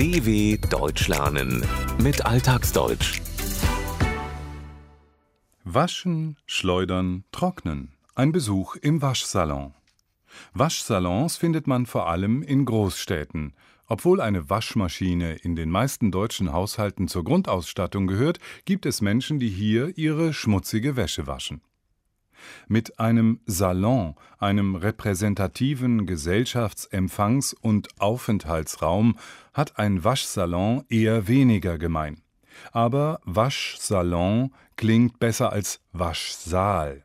DW Deutsch lernen mit Alltagsdeutsch. Waschen, schleudern, trocknen. Ein Besuch im Waschsalon. Waschsalons findet man vor allem in Großstädten. Obwohl eine Waschmaschine in den meisten deutschen Haushalten zur Grundausstattung gehört, gibt es Menschen, die hier ihre schmutzige Wäsche waschen. Mit einem Salon, einem repräsentativen Gesellschafts-, Empfangs- und Aufenthaltsraum, hat ein Waschsalon eher weniger gemein. Aber Waschsalon klingt besser als Waschsaal.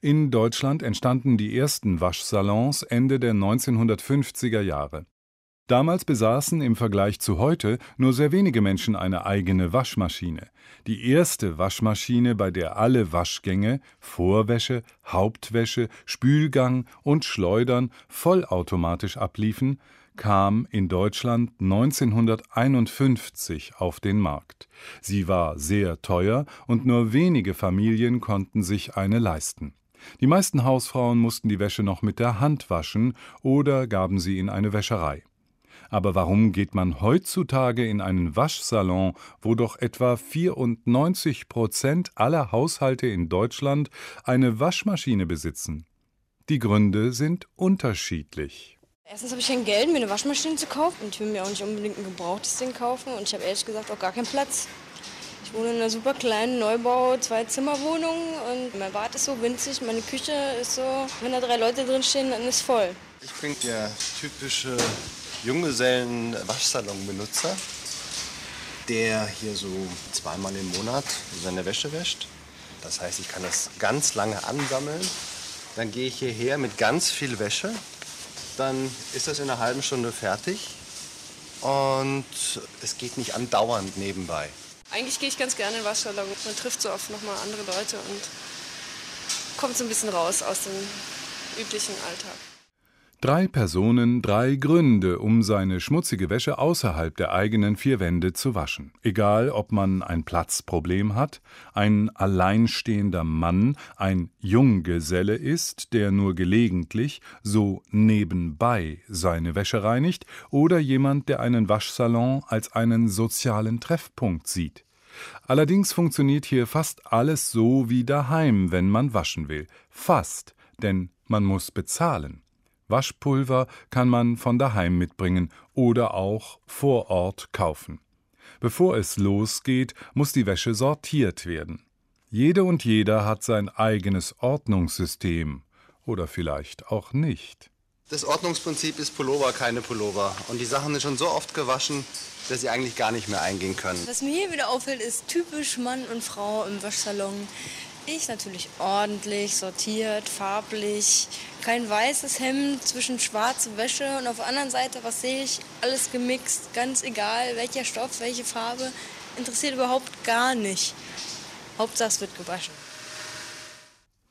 In Deutschland entstanden die ersten Waschsalons Ende der 1950er Jahre. Damals besaßen im Vergleich zu heute nur sehr wenige Menschen eine eigene Waschmaschine. Die erste Waschmaschine, bei der alle Waschgänge, Vorwäsche, Hauptwäsche, Spülgang und Schleudern vollautomatisch abliefen, kam in Deutschland 1951 auf den Markt. Sie war sehr teuer und nur wenige Familien konnten sich eine leisten. Die meisten Hausfrauen mussten die Wäsche noch mit der Hand waschen oder gaben sie in eine Wäscherei. Aber warum geht man heutzutage in einen Waschsalon, wo doch etwa 94 Prozent aller Haushalte in Deutschland eine Waschmaschine besitzen? Die Gründe sind unterschiedlich. Erstens habe ich kein Geld, mir eine Waschmaschine zu kaufen und ich will mir auch nicht unbedingt ein gebrauchtes Ding kaufen und ich habe ehrlich gesagt auch gar keinen Platz. Ich wohne in einer super kleinen Neubau, Zwei-Zimmer-Wohnung und mein Bad ist so winzig, meine Küche ist so, wenn da drei Leute drin stehen, dann ist voll. Ich bin der typische Junggesellen-Waschsalon-Benutzer, der hier so zweimal im Monat seine Wäsche wäscht. Das heißt, ich kann das ganz lange ansammeln. Dann gehe ich hierher mit ganz viel Wäsche. Dann ist das in einer halben Stunde fertig. Und es geht nicht andauernd nebenbei. Eigentlich gehe ich ganz gerne in den Waschsalon. Man trifft so oft nochmal andere Leute und kommt so ein bisschen raus aus dem üblichen Alltag. Drei Personen, drei Gründe, um seine schmutzige Wäsche außerhalb der eigenen vier Wände zu waschen. Egal, ob man ein Platzproblem hat, ein alleinstehender Mann, ein Junggeselle ist, der nur gelegentlich, so nebenbei seine Wäsche reinigt, oder jemand, der einen Waschsalon als einen sozialen Treffpunkt sieht. Allerdings funktioniert hier fast alles so wie daheim, wenn man waschen will. Fast, denn man muss bezahlen. Waschpulver kann man von daheim mitbringen oder auch vor Ort kaufen. Bevor es losgeht, muss die Wäsche sortiert werden. Jede und jeder hat sein eigenes Ordnungssystem oder vielleicht auch nicht. Das Ordnungsprinzip ist Pullover, keine Pullover. Und die Sachen sind schon so oft gewaschen, dass sie eigentlich gar nicht mehr eingehen können. Was mir hier wieder auffällt, ist typisch Mann und Frau im Waschsalon. Ich natürlich ordentlich, sortiert, farblich. Kein weißes Hemd zwischen schwarze Wäsche und auf der anderen Seite, was sehe ich? Alles gemixt, ganz egal, welcher Stoff, welche Farbe. Interessiert überhaupt gar nicht. Hauptsache es wird gewaschen.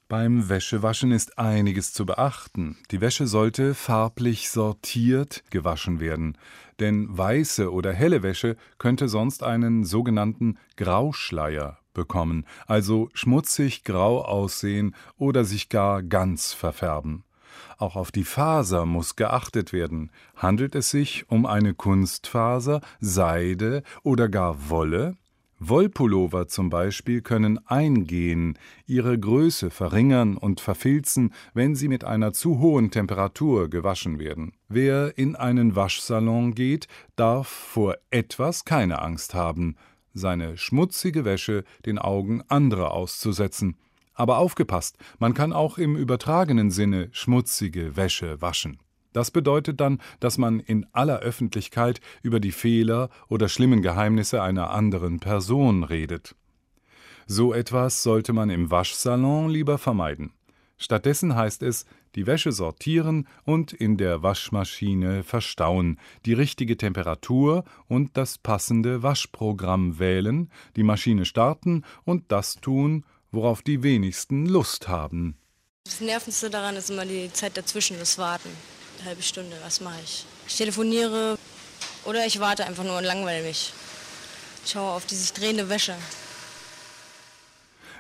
Beim Wäschewaschen ist einiges zu beachten. Die Wäsche sollte farblich sortiert gewaschen werden, denn weiße oder helle Wäsche könnte sonst einen sogenannten Grauschleier bekommen, also schmutzig grau aussehen oder sich gar ganz verfärben. Auch auf die Faser muss geachtet werden. Handelt es sich um eine Kunstfaser, Seide oder gar Wolle? Wollpullover zum Beispiel können eingehen, ihre Größe verringern und verfilzen, wenn sie mit einer zu hohen Temperatur gewaschen werden. Wer in einen Waschsalon geht, darf vor etwas keine Angst haben seine schmutzige Wäsche den Augen anderer auszusetzen. Aber aufgepasst, man kann auch im übertragenen Sinne schmutzige Wäsche waschen. Das bedeutet dann, dass man in aller Öffentlichkeit über die Fehler oder schlimmen Geheimnisse einer anderen Person redet. So etwas sollte man im Waschsalon lieber vermeiden. Stattdessen heißt es, die Wäsche sortieren und in der Waschmaschine verstauen, die richtige Temperatur und das passende Waschprogramm wählen, die Maschine starten und das tun, worauf die wenigsten Lust haben. Das Nervendste daran ist immer die Zeit dazwischen, das Warten. Eine halbe Stunde, was mache ich? Ich telefoniere oder ich warte einfach nur und langweile mich. Ich schaue auf die sich drehende Wäsche.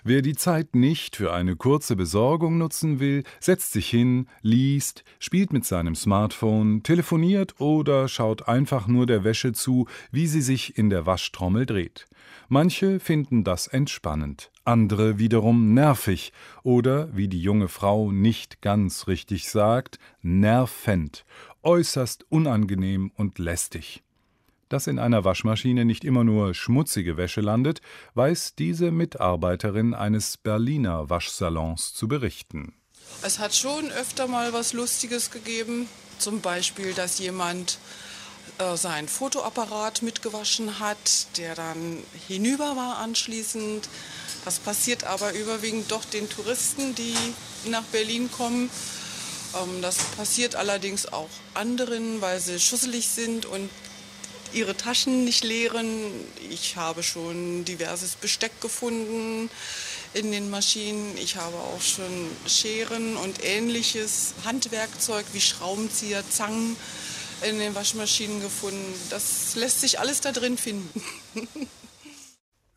Wer die Zeit nicht für eine kurze Besorgung nutzen will, setzt sich hin, liest, spielt mit seinem Smartphone, telefoniert oder schaut einfach nur der Wäsche zu, wie sie sich in der Waschtrommel dreht. Manche finden das entspannend, andere wiederum nervig oder, wie die junge Frau nicht ganz richtig sagt, nervend, äußerst unangenehm und lästig. Dass in einer Waschmaschine nicht immer nur schmutzige Wäsche landet, weiß diese Mitarbeiterin eines Berliner Waschsalons zu berichten. Es hat schon öfter mal was Lustiges gegeben. Zum Beispiel, dass jemand äh, seinen Fotoapparat mitgewaschen hat, der dann hinüber war anschließend. Das passiert aber überwiegend doch den Touristen, die nach Berlin kommen. Ähm, das passiert allerdings auch anderen, weil sie schusselig sind und ihre Taschen nicht leeren. Ich habe schon diverses Besteck gefunden in den Maschinen. Ich habe auch schon Scheren und ähnliches Handwerkzeug wie Schraubenzieher, Zangen in den Waschmaschinen gefunden. Das lässt sich alles da drin finden.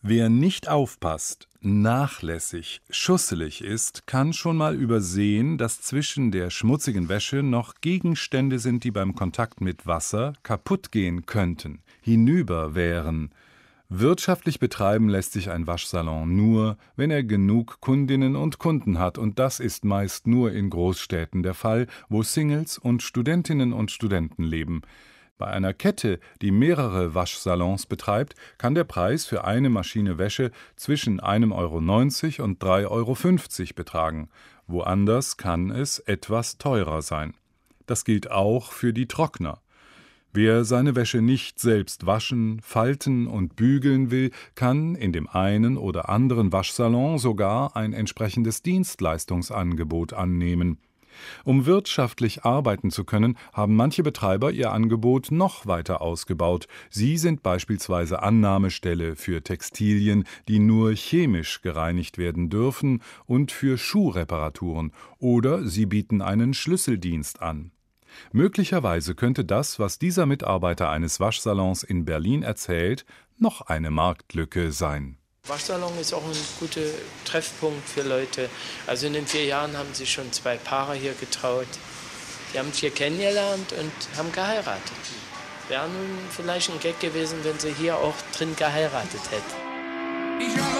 Wer nicht aufpasst, nachlässig, schusselig ist, kann schon mal übersehen, dass zwischen der schmutzigen Wäsche noch Gegenstände sind, die beim Kontakt mit Wasser kaputt gehen könnten, hinüber wären. Wirtschaftlich betreiben lässt sich ein Waschsalon nur, wenn er genug Kundinnen und Kunden hat, und das ist meist nur in Großstädten der Fall, wo Singles und Studentinnen und Studenten leben. Bei einer Kette, die mehrere Waschsalons betreibt, kann der Preis für eine Maschine Wäsche zwischen 1,90 Euro und 3,50 Euro betragen. Woanders kann es etwas teurer sein. Das gilt auch für die Trockner. Wer seine Wäsche nicht selbst waschen, falten und bügeln will, kann in dem einen oder anderen Waschsalon sogar ein entsprechendes Dienstleistungsangebot annehmen. Um wirtschaftlich arbeiten zu können, haben manche Betreiber ihr Angebot noch weiter ausgebaut. Sie sind beispielsweise Annahmestelle für Textilien, die nur chemisch gereinigt werden dürfen, und für Schuhreparaturen, oder sie bieten einen Schlüsseldienst an. Möglicherweise könnte das, was dieser Mitarbeiter eines Waschsalons in Berlin erzählt, noch eine Marktlücke sein. Waschsalon ist auch ein guter Treffpunkt für Leute. Also in den vier Jahren haben sich schon zwei Paare hier getraut. Die haben sich hier kennengelernt und haben geheiratet. Wäre nun vielleicht ein Gag gewesen, wenn sie hier auch drin geheiratet hätten.